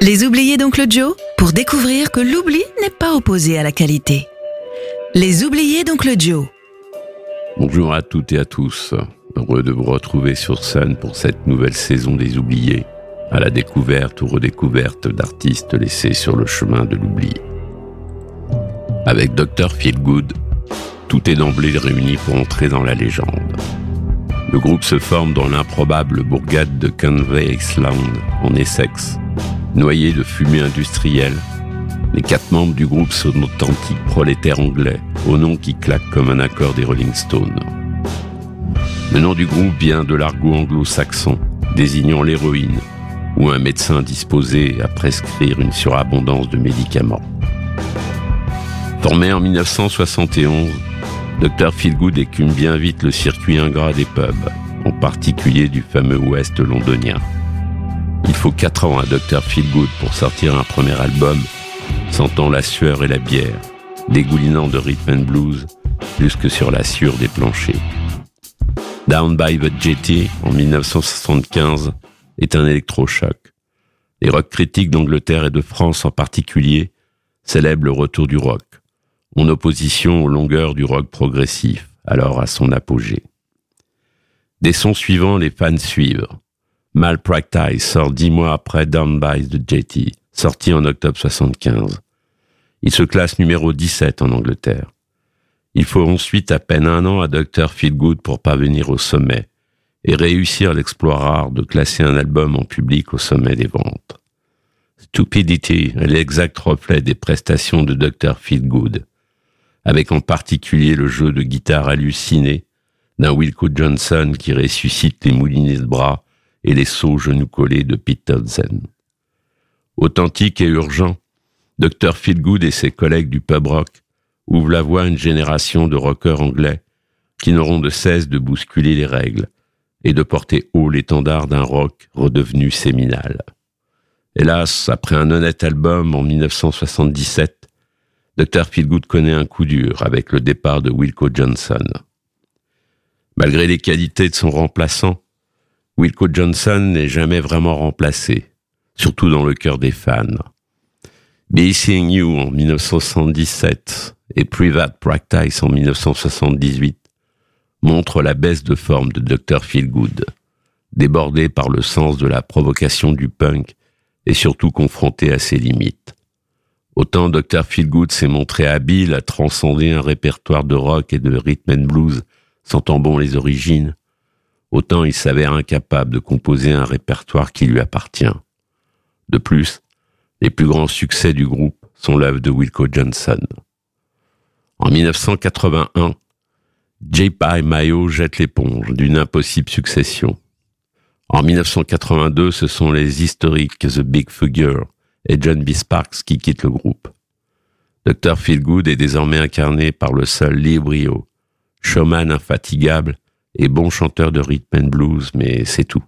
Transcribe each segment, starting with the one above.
Les oubliés d'Oncle Joe pour découvrir que l'oubli n'est pas opposé à la qualité. Les oubliés d'Oncle Joe. Bonjour à toutes et à tous. Heureux de vous retrouver sur scène pour cette nouvelle saison des oubliés, à la découverte ou redécouverte d'artistes laissés sur le chemin de l'oubli. Avec Dr Feelgood, tout est d'emblée réuni pour entrer dans la légende. Le groupe se forme dans l'improbable bourgade de Conway Island, en Essex, noyé de fumée industrielle. Les quatre membres du groupe sont d'authentiques prolétaires anglais, au nom qui claque comme un accord des Rolling Stones. Le nom du groupe vient de l'argot anglo-saxon, désignant l'héroïne, ou un médecin disposé à prescrire une surabondance de médicaments. Formé en 1971, Dr Feelgood écume bien vite le circuit ingrat des pubs, en particulier du fameux Ouest londonien. Faut 4 ans à Dr Feelgood pour sortir un premier album, sentant la sueur et la bière, dégoulinant de rhythm and blues jusque sur la sueur des planchers. Down by the Jetty en 1975 est un électrochoc. Les rock critiques d'Angleterre et de France en particulier célèbrent le retour du rock, en opposition aux longueurs du rock progressif, alors à son apogée. Des sons suivants, les fans suivent. Malpractice sort dix mois après Down by the Jetty, sorti en octobre 75. Il se classe numéro 17 en Angleterre. Il faut ensuite à peine un an à Dr. Feelgood pour parvenir au sommet et réussir l'exploit rare de classer un album en public au sommet des ventes. Stupidity est l'exact reflet des prestations de Dr. Feelgood, avec en particulier le jeu de guitare halluciné d'un Wilco Johnson qui ressuscite les moulinets de bras et les sauts genoux collés de Pete. Authentique et urgent, Dr. Feelgood et ses collègues du pub rock ouvrent la voie à une génération de rockers anglais qui n'auront de cesse de bousculer les règles et de porter haut l'étendard d'un rock redevenu séminal. Hélas, après un honnête album en 1977, Dr. Feelgood connaît un coup dur avec le départ de Wilco Johnson. Malgré les qualités de son remplaçant, Wilco Johnson n'est jamais vraiment remplacé, surtout dans le cœur des fans. Be You en 1977 et Private Practice en 1978 montrent la baisse de forme de Dr. Feelgood, débordé par le sens de la provocation du punk et surtout confronté à ses limites. Autant Dr. Feelgood s'est montré habile à transcender un répertoire de rock et de rhythm and blues, sentant bon les origines, autant il s'avère incapable de composer un répertoire qui lui appartient. De plus, les plus grands succès du groupe sont l'œuvre de Wilco Johnson. En 1981, J.P. Mayo jette l'éponge d'une impossible succession. En 1982, ce sont les historiques The Big Figure et John B. Sparks qui quittent le groupe. Dr. Feelgood est désormais incarné par le seul Lee Brio, showman infatigable et bon chanteur de rhythm and blues, mais c'est tout.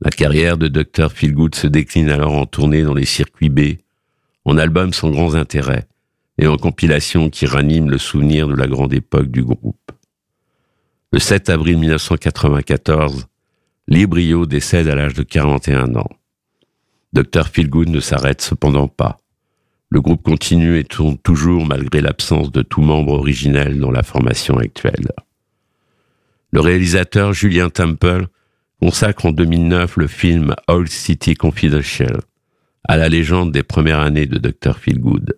La carrière de Dr. Feelgood se décline alors en tournée dans les circuits B, en albums sans grands intérêts et en compilations qui raniment le souvenir de la grande époque du groupe. Le 7 avril 1994, Librio décède à l'âge de 41 ans. Dr. Feelgood ne s'arrête cependant pas. Le groupe continue et tourne toujours malgré l'absence de tout membre originel dans la formation actuelle. Le réalisateur Julien Temple consacre en 2009 le film Old City Confidential à la légende des premières années de Dr. Feelgood.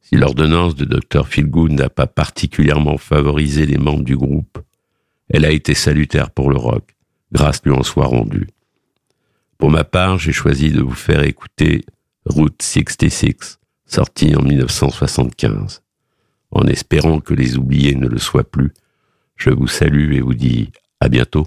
Si l'ordonnance de Dr. Feelgood n'a pas particulièrement favorisé les membres du groupe, elle a été salutaire pour le rock, grâce lui en soit rendue. Pour ma part, j'ai choisi de vous faire écouter Route 66, sorti en 1975. En espérant que les oubliés ne le soient plus, je vous salue et vous dis à bientôt.